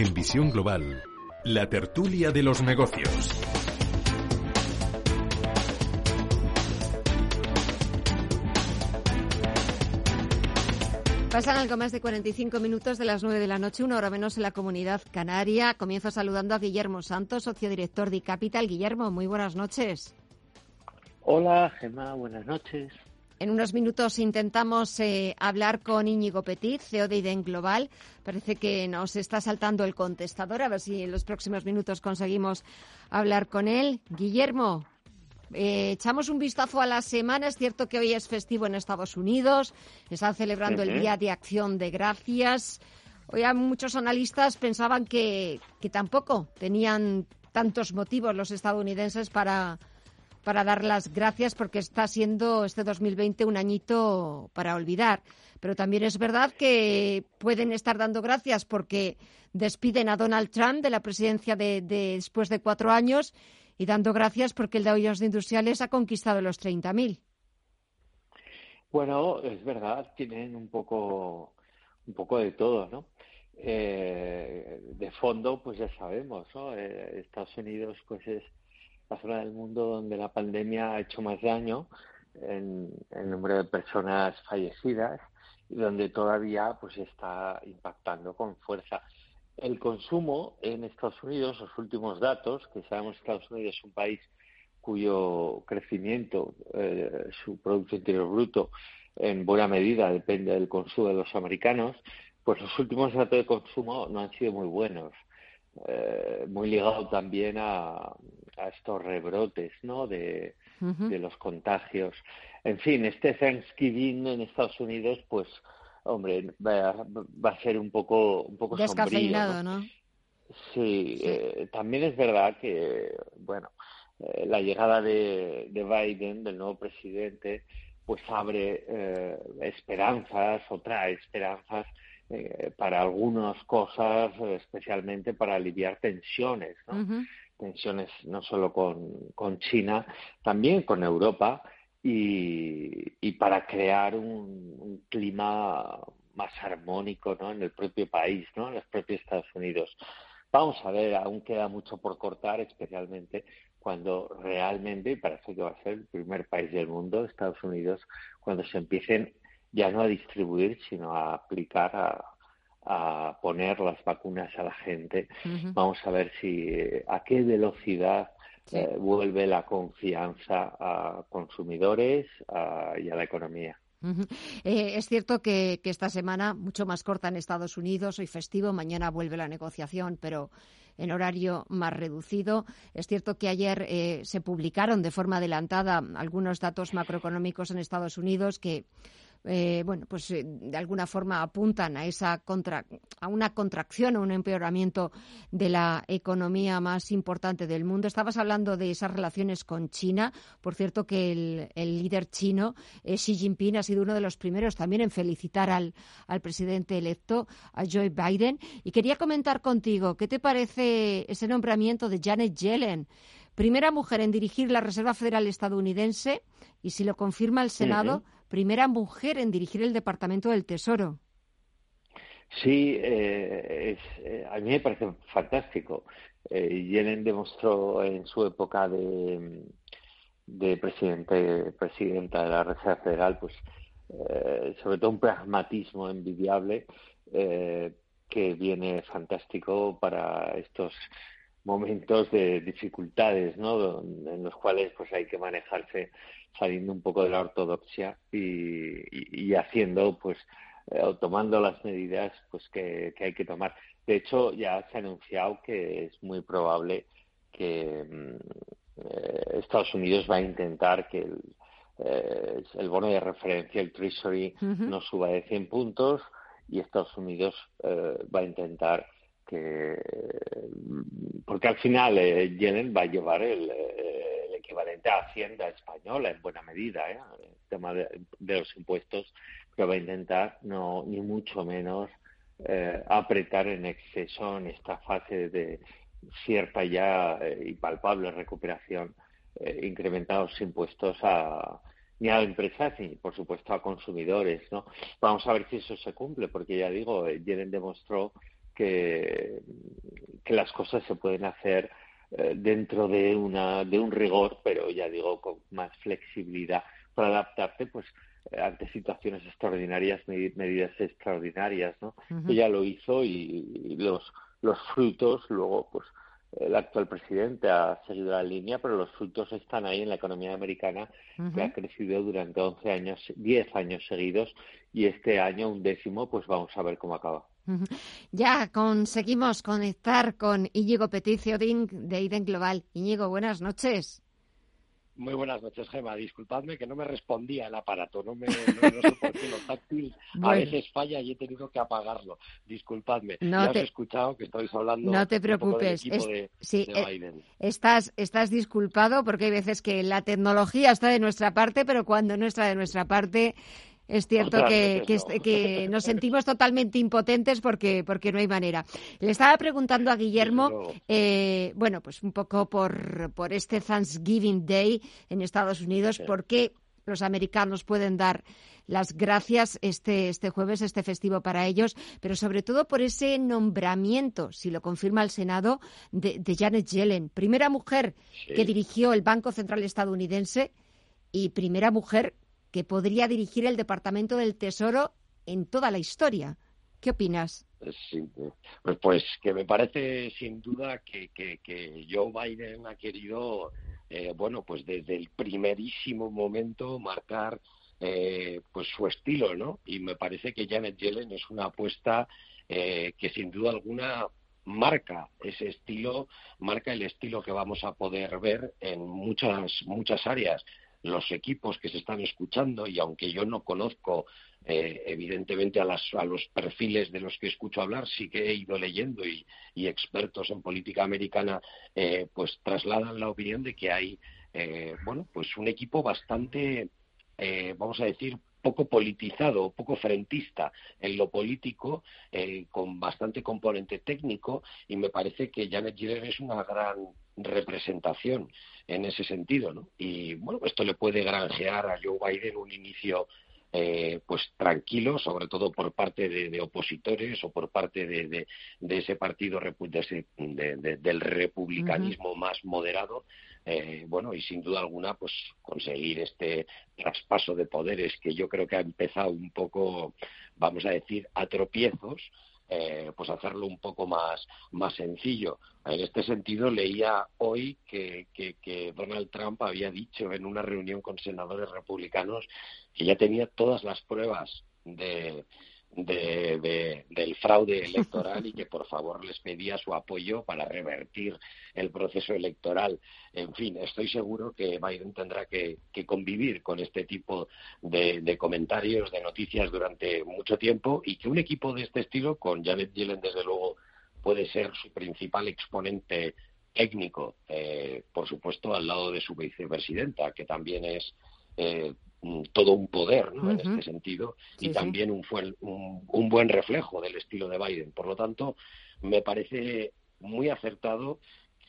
En Visión Global, la tertulia de los negocios. Pasan algo más de 45 minutos de las 9 de la noche, una hora menos en la comunidad canaria. Comienzo saludando a Guillermo Santos, socio director de Capital. Guillermo, muy buenas noches. Hola, Gemma, buenas noches. En unos minutos intentamos eh, hablar con Íñigo Petit, CEO de IDEN Global. Parece que nos está saltando el contestador, a ver si en los próximos minutos conseguimos hablar con él. Guillermo, eh, echamos un vistazo a la semana. Es cierto que hoy es festivo en Estados Unidos. Están celebrando el Día de Acción de Gracias. Hoy muchos analistas pensaban que, que tampoco tenían tantos motivos los estadounidenses para para dar las gracias porque está siendo este 2020 un añito para olvidar. Pero también es verdad que pueden estar dando gracias porque despiden a Donald Trump de la presidencia de, después de cuatro años y dando gracias porque el Dow Jones de Industriales ha conquistado los 30.000. Bueno, es verdad, tienen un poco, un poco de todo, ¿no? Eh, de fondo, pues ya sabemos, ¿no? Eh, Estados Unidos, pues es la zona del mundo donde la pandemia ha hecho más daño en el número de personas fallecidas y donde todavía pues está impactando con fuerza. El consumo en Estados Unidos, los últimos datos, que sabemos que Estados Unidos es un país cuyo crecimiento, eh, su Producto Interior Bruto, en buena medida depende del consumo de los americanos, pues los últimos datos de consumo no han sido muy buenos. Eh, muy ligado también a, estos rebrotes ¿no? De, los contagios. En fin, este Thanksgiving en Estados Unidos, pues, hombre, va, a ser un poco, un poco sombrío. ¿no? Sí, eh, también es verdad que, bueno, eh, la llegada de, de, Biden, del nuevo presidente, pues abre esperanzas o trae esperanzas eh, para algunas cosas, especialmente para aliviar tensiones, ¿no? Tensiones no solo con, China, también con Europa y, para crear un, clima más armónico ¿no? en el propio país, ¿no? en los propios Estados Unidos. Vamos a ver, aún queda mucho por cortar, especialmente cuando realmente, y parece que va a ser el primer país del mundo, Estados Unidos, cuando se empiecen ya no a distribuir, sino a aplicar, a, poner las vacunas a la gente. Vamos a ver si a qué velocidad eh, vuelve la confianza a consumidores y a la economía. Eh, es cierto que, esta semana, mucho más corta en Estados Unidos, hoy festivo, mañana vuelve la negociación, pero en horario más reducido. Es cierto que ayer eh, se publicaron de forma adelantada algunos datos macroeconómicos en Estados Unidos que eh, bueno, pues eh, de alguna forma apuntan a esa contra, a una contracción, a un empeoramiento de la economía más importante del mundo. Estabas hablando de esas relaciones con China. Por cierto, que el, líder chino, eh, Xi Jinping, ha sido uno de los primeros también en felicitar al, al presidente electo, a Joe Biden. Y quería comentar contigo, ¿qué te parece ese nombramiento de Janet Yellen? Primera mujer en dirigir la Reserva Federal estadounidense y si lo confirma el Senado, primera mujer en dirigir el Departamento del Tesoro. Sí, eh, eh, a mí me parece fantástico. Eh, Yellen demostró en su época de, de presidente, presidenta de la Reserva Federal, pues eh, sobre todo un pragmatismo envidiable que viene fantástico para estos momentos de dificultades, ¿no? En los cuales pues hay que manejarse saliendo un poco de la ortodoxia y, haciendo, pues, eh, o tomando las medidas, pues, que, hay que tomar. De hecho, ya se ha anunciado que es muy probable que mm, eh, Estados Unidos va a intentar que el, eh, el bono de referencia, el Treasury, no suba de 100 puntos y Estados Unidos va a intentar que porque al final eh, va a llevar el, el, equivalente a Hacienda española en buena medida, ¿eh? el tema de, los impuestos, que va a intentar no ni mucho menos eh, apretar en exceso en esta fase de cierta ya eh, y palpable recuperación, eh, incrementar los impuestos a ni a empresas ni, por supuesto, a consumidores. ¿no? Vamos a ver si eso se cumple, porque ya digo, Yellen demostró que, que las cosas se pueden hacer eh, dentro de, una, de un rigor, pero ya digo, con más flexibilidad para adaptarte pues eh, ante situaciones extraordinarias, medidas extraordinarias, ¿no? Ella lo hizo y, los, los frutos luego, pues el actual presidente ha seguido la línea, pero los frutos están ahí en la economía americana, que ha crecido durante 11 años, 10 años seguidos, y este año, un décimo, pues vamos a ver cómo acaba. Ya conseguimos conectar con Íñigo Peticio de Iden Global. Íñigo, buenas noches. Muy buenas noches, Gema. Disculpadme que no me respondía el aparato. No me no, sé por qué lo táctil a veces falla y he tenido que apagarlo. Disculpadme. No ya te... he escuchado que estáis hablando. No te preocupes. sí, eh, estás, estás disculpado porque hay veces que la tecnología está de nuestra parte, pero cuando no está de nuestra parte es cierto que, que, nos sentimos totalmente impotentes porque, porque no hay manera. Le estaba preguntando a Guillermo, eh, bueno, pues un poco por, por este Thanksgiving Day en Estados Unidos, ¿por qué los americanos pueden dar las gracias este, este jueves, este festivo para ellos, pero sobre todo por ese nombramiento, si lo confirma el Senado, de, Janet Yellen, primera mujer que dirigió el Banco Central estadounidense y primera mujer que podría dirigir el Departamento del Tesoro en toda la historia. ¿Qué opinas? Sí, pues, pues que me parece sin duda que, que, Joe Biden ha querido, eh, bueno, pues desde el primerísimo momento marcar eh, pues su estilo, ¿no? Y me parece que Janet Yellen es una apuesta eh, que sin duda alguna marca ese estilo, marca el estilo que vamos a poder ver en muchas muchas áreas los equipos que se están escuchando y aunque yo no conozco eh, evidentemente a, los perfiles de los que escucho hablar, sí que he ido leyendo y, expertos en política americana eh, pues trasladan la opinión de que hay eh, bueno pues un equipo bastante vamos a decir poco politizado, poco frentista en lo político, con bastante componente técnico, y me parece que Janet Yellen es una gran representación en ese sentido, ¿no? Y bueno, esto le puede granjear a Joe Biden un inicio eh, pues tranquilo, sobre todo por parte de, opositores o por parte de, ese partido del republicanismo más moderado. Eh, bueno, y sin duda alguna, pues conseguir este traspaso de poderes que yo creo que ha empezado un poco, vamos a decir, a tropiezos, eh, pues hacerlo un poco más, más sencillo. En este sentido, leía hoy que, que, Donald Trump había dicho en una reunión con senadores republicanos que ya tenía todas las pruebas de, de, del fraude electoral y que por favor les pedía su apoyo para revertir el proceso electoral. En fin, estoy seguro que Biden tendrá que, convivir con este tipo de, comentarios, de noticias durante mucho tiempo y que un equipo de este estilo, con Janet Yellen desde luego, puede ser su principal exponente técnico, eh, por supuesto, al lado de su vicepresidenta, que también es eh, todo un poder ¿no? en este sentido y también un, un, un, buen reflejo del estilo de Biden. Por lo tanto, me parece muy acertado.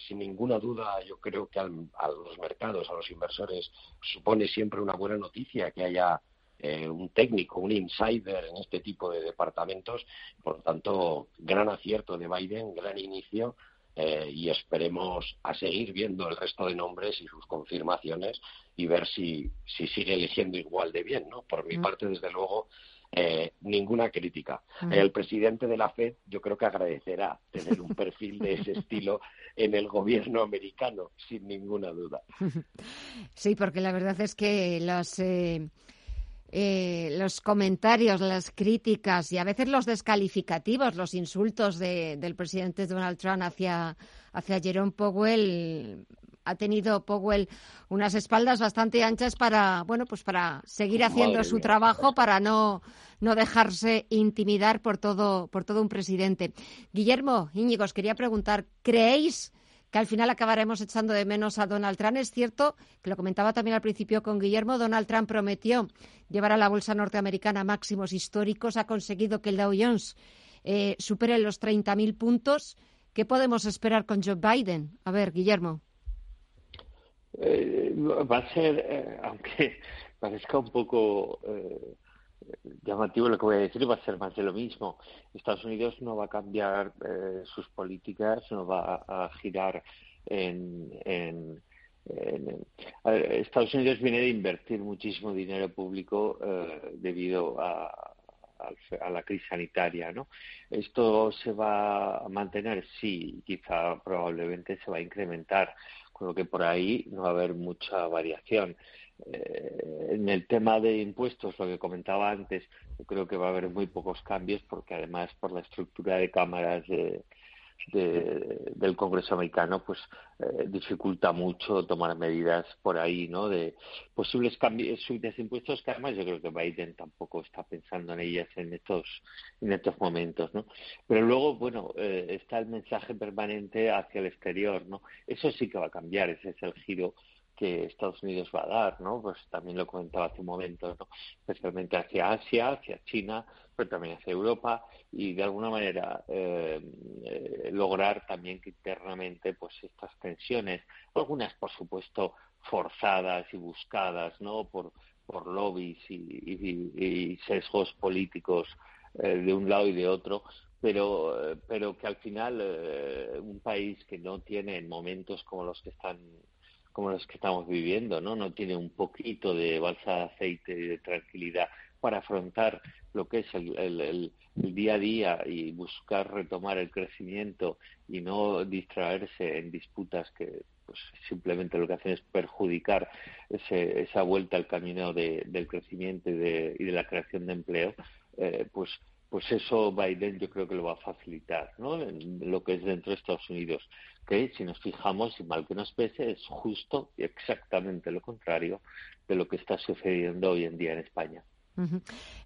Sin ninguna duda, yo creo que a los mercados, a los inversores, supone siempre una buena noticia que haya eh, un técnico, un insider en este tipo de departamentos. Por lo tanto, gran acierto de Biden, gran inicio eh, y esperemos a seguir viendo el resto de nombres y sus confirmaciones y ver si, si sigue eligiendo igual de bien, ¿no? Por mi mm. parte, desde luego, eh, ninguna crítica. Mm. El presidente de la Fed yo creo que agradecerá tener un perfil de ese estilo en el gobierno americano, sin ninguna duda. Sí, porque la verdad es que los... Eh eh, los comentarios, las críticas y a veces los descalificativos, los insultos del presidente Donald Trump hacia, hacia Jerome Powell ha tenido Powell unas espaldas bastante anchas para, bueno, pues para seguir haciendo su trabajo, para no, no dejarse intimidar por todo, por todo un presidente. Guillermo, Íñigo, os quería preguntar, ¿creéis que al final acabaremos echando de menos a Donald Trump. Es cierto, que lo comentaba también al principio con Guillermo, Donald Trump prometió llevar a la bolsa norteamericana máximos históricos, ha conseguido que el Dow Jones eh, supere los 30.000 puntos. ¿Qué podemos esperar con Joe Biden? A ver, Guillermo. Eh, va a ser, eh, aunque parezca un poco llamativo lo que voy a decir, va a ser más de lo mismo. Estados Unidos no va a cambiar eh, sus políticas, no va a, girar en, en, Estados Unidos viene de invertir muchísimo dinero público eh, debido a, a la crisis sanitaria, ¿no? ¿Esto se va a mantener? Sí, quizá probablemente se va a incrementar, con lo que por ahí no va a haber mucha variación. Eh, en el tema de impuestos, lo que comentaba antes, yo creo que va a haber muy pocos cambios porque además por la estructura de cámaras del Congreso americano, pues eh, dificulta mucho tomar medidas por ahí, ¿no? De posibles cambios, subidas de impuestos, que además yo creo que Biden tampoco está pensando en ellas en estos, en estos momentos, ¿no? Pero luego, bueno, eh, está el mensaje permanente hacia el exterior, ¿no? Eso sí que va a cambiar, ese es el giro que Estados Unidos va a dar, ¿no? Pues también lo comentaba hace un momento, ¿no? Especialmente hacia Asia, hacia China, pero también hacia Europa y de alguna manera eh, eh, lograr también que internamente, pues estas tensiones, algunas por supuesto forzadas y buscadas, ¿no? Por por lobbies y, sesgos políticos eh, de un lado y de otro, pero, pero que al final un país que no tiene momentos como los que están como los que estamos viviendo, ¿no? No tiene un poquito de balsa de aceite y de tranquilidad para afrontar lo que es el, el, día a día y buscar retomar el crecimiento y no distraerse en disputas que pues simplemente lo que hacen es perjudicar ese, esa vuelta al camino de, del crecimiento y de, y de la creación de empleo, eh, pues pues eso Biden yo creo que lo va a facilitar, ¿no? En lo que es dentro de Estados Unidos, que si nos fijamos, y mal que nos pese, es justo y exactamente lo contrario de lo que está sucediendo hoy en día en España.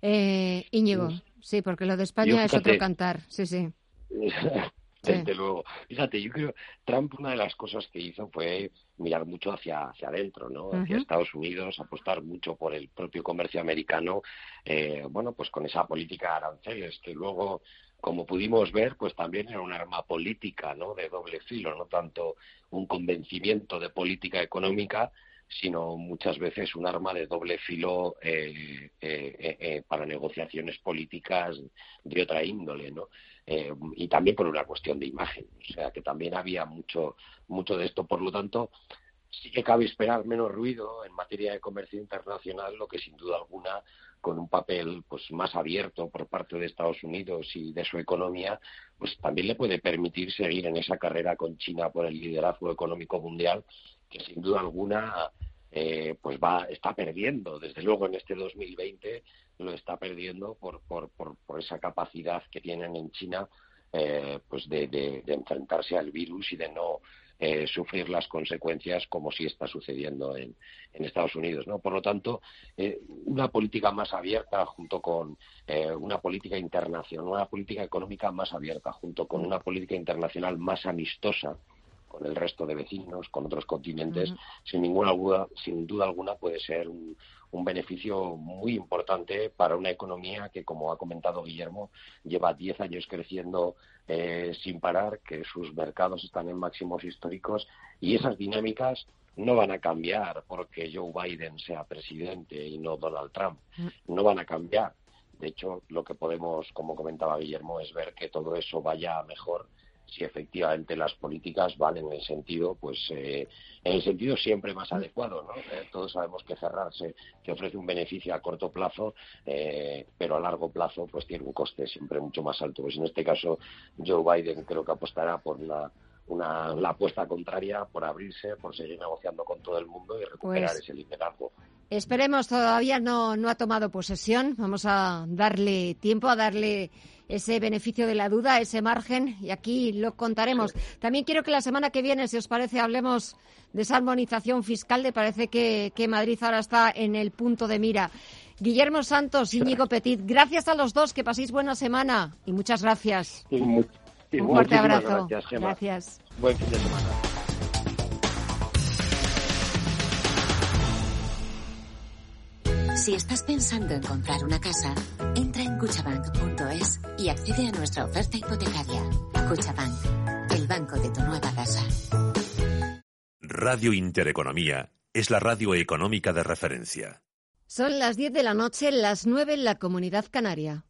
eh, Íñigo, sí, porque lo de España es otro cantar, sí, sí. Desde luego. Fíjate, yo creo Trump una de las cosas que hizo fue mirar mucho hacia, hacia adentro, ¿no? Hacia Estados Unidos, apostar mucho por el propio comercio americano, eh, bueno, pues con esa política de aranceles que luego como pudimos ver, pues también era un arma política, ¿no? De doble filo, no tanto un convencimiento de política económica, sino muchas veces un arma de doble filo eh, eh, eh, para negociaciones políticas de otra índole, ¿no? Y también por una cuestión de imagen, o sea que también había mucho mucho de esto, por lo tanto sí que cabe esperar menos ruido en materia de comercio internacional, lo que sin duda alguna con un papel pues más abierto por parte de Estados Unidos y de su economía, pues también le puede permitir seguir en esa carrera con China por el liderazgo económico mundial que sin duda alguna eh, pues va está perdiendo desde luego en este 2020 lo está perdiendo por por, por, por esa capacidad que tienen en China eh, pues de, enfrentarse al virus y de no eh, sufrir las consecuencias como si está sucediendo en, en Estados Unidos. ¿no? Por lo tanto, eh, una política más abierta junto con eh, una política internacional, una política económica más abierta junto con una política internacional más amistosa con el resto de vecinos, con otros continentes, sin ninguna duda, sin duda alguna puede ser un, beneficio muy importante para una economía que, como ha comentado Guillermo, lleva 10 años creciendo eh, sin parar, que sus mercados están en máximos históricos y esas dinámicas no van a cambiar porque Joe Biden sea presidente y no Donald Trump. No van a cambiar. De hecho, lo que podemos, como comentaba Guillermo, es ver que todo eso vaya mejor si efectivamente las políticas van en el sentido, pues, eh, en el sentido siempre más adecuado, ¿no? Eh, todos sabemos que cerrarse que ofrece un beneficio a corto plazo, eh, pero a largo plazo, pues tiene un coste siempre mucho más alto. Pues en este caso, Joe Biden creo que apostará por la una, la apuesta contraria por abrirse, por seguir negociando con todo el mundo y recuperar pues ese liderazgo. Esperemos, todavía no, no ha tomado posesión. Vamos a darle tiempo, a darle ese beneficio de la duda, ese margen, y aquí lo contaremos. También quiero que la semana que viene, si os parece, hablemos de esa armonización fiscal. Le parece que, que Madrid ahora está en el punto de mira. Guillermo Santos, Íñigo Petit, gracias a los dos, que paséis buena semana y muchas gracias. Un fuerte abrazo. Gracias, gracias. Buen fin de semana. Si estás pensando en comprar una casa, entra en cuchabank.es y accede a nuestra oferta hipotecaria. Cuchabank, el banco de tu nueva casa. Radio Intereconomía es la radio económica de referencia. Son las 10 de la noche, las 9 en la comunidad canaria.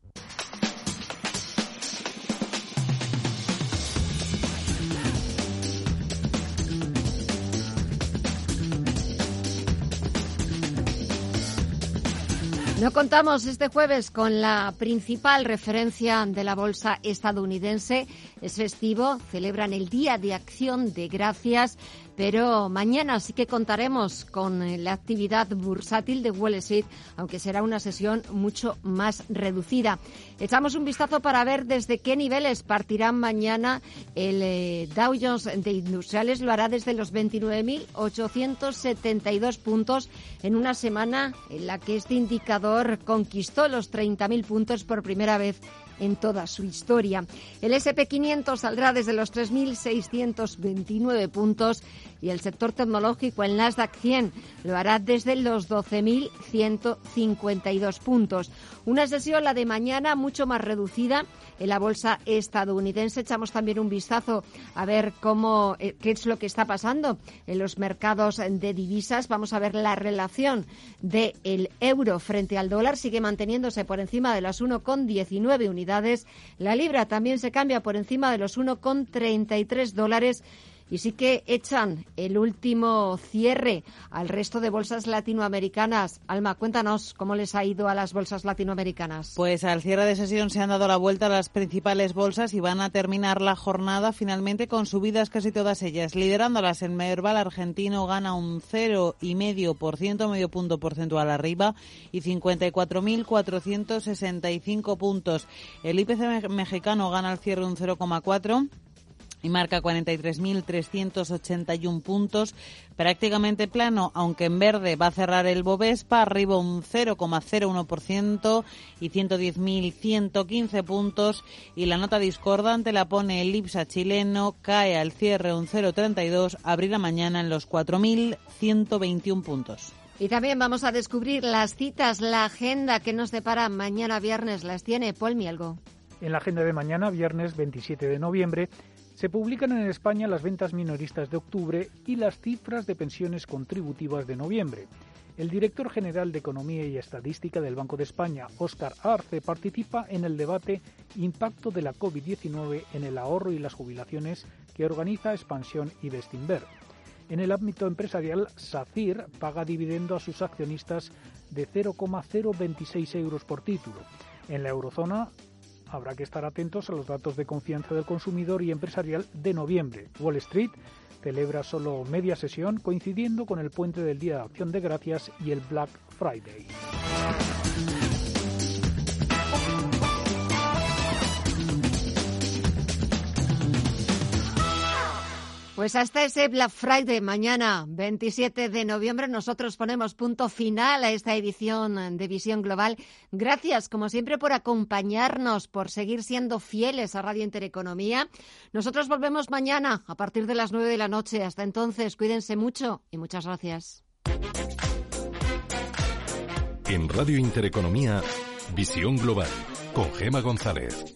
No contamos este jueves con la principal referencia de la bolsa estadounidense. Es festivo, celebran el Día de Acción de Gracias pero mañana sí que contaremos con eh, la actividad bursátil de Wall Street, aunque será una sesión mucho más reducida. Echamos un vistazo para ver desde qué niveles partirán mañana el eh, Dow Jones de Industriales. Lo hará desde los 29.872 puntos en una semana en la que este indicador conquistó los 30.000 puntos por primera vez en toda su historia. El SP500 saldrá desde los 3.629 puntos y el sector tecnológico, el Nasdaq 100, lo hará desde los 12.152 puntos. Una sesión, la de mañana, mucho más reducida en la bolsa estadounidense. Echamos también un vistazo a ver cómo, eh, qué es lo que está pasando en los mercados de divisas. Vamos a ver la relación del euro frente al dólar. Sigue manteniéndose por encima de las 1,19 unidades. La libra también se cambia por encima de los 1,33 dólares y sí que echan el último cierre al resto de bolsas latinoamericanas. Alma, cuéntanos cómo les ha ido a las bolsas latinoamericanas. Pues al cierre de sesión se han dado la vuelta a las principales bolsas y van a terminar la jornada finalmente con subidas casi todas ellas. Liderándolas, el Merval argentino gana un 0,5%, medio punto porcentual arriba y 54.465 puntos. El IPC mexicano gana al cierre un 0,4% y marca 43.381 puntos, prácticamente plano, aunque en verde va a cerrar el Bovespa, arriba un 0,01% y 110.115 puntos, y la nota discordante la pone el IPSA chileno, cae al cierre un 0,32, abrirá mañana en los 4.121 puntos. Y también vamos a descubrir las citas, la agenda que nos depara mañana viernes. Las tiene Paul Mielgo. En la agenda de mañana, viernes 27 de noviembre, se publican en España las ventas minoristas de octubre y las cifras de pensiones contributivas de noviembre. El director general de Economía y Estadística del Banco de España, Óscar Arce, participa en el debate Impacto de la COVID-19 en el ahorro y las jubilaciones que organiza Expansión y Bestinver. En el ámbito empresarial, SACIR paga dividendo a sus accionistas de 0,026 euros por título. En la eurozona, habrá que estar atentos a los datos de confianza del consumidor y empresarial de noviembre. Wall Street celebra solo media sesión coincidiendo con el puente del Día de Acción de Gracias y el Black Friday. Pues hasta ese Black Friday mañana, 27 de noviembre, nosotros ponemos punto final a esta edición de Visión Global. Gracias, como siempre, por acompañarnos, por seguir siendo fieles a Radio Intereconomía. Nosotros volvemos mañana a partir de las 9 de la noche. Hasta entonces, cuídense mucho y muchas gracias. En Radio Intereconomía, Visión Global, con Gema González.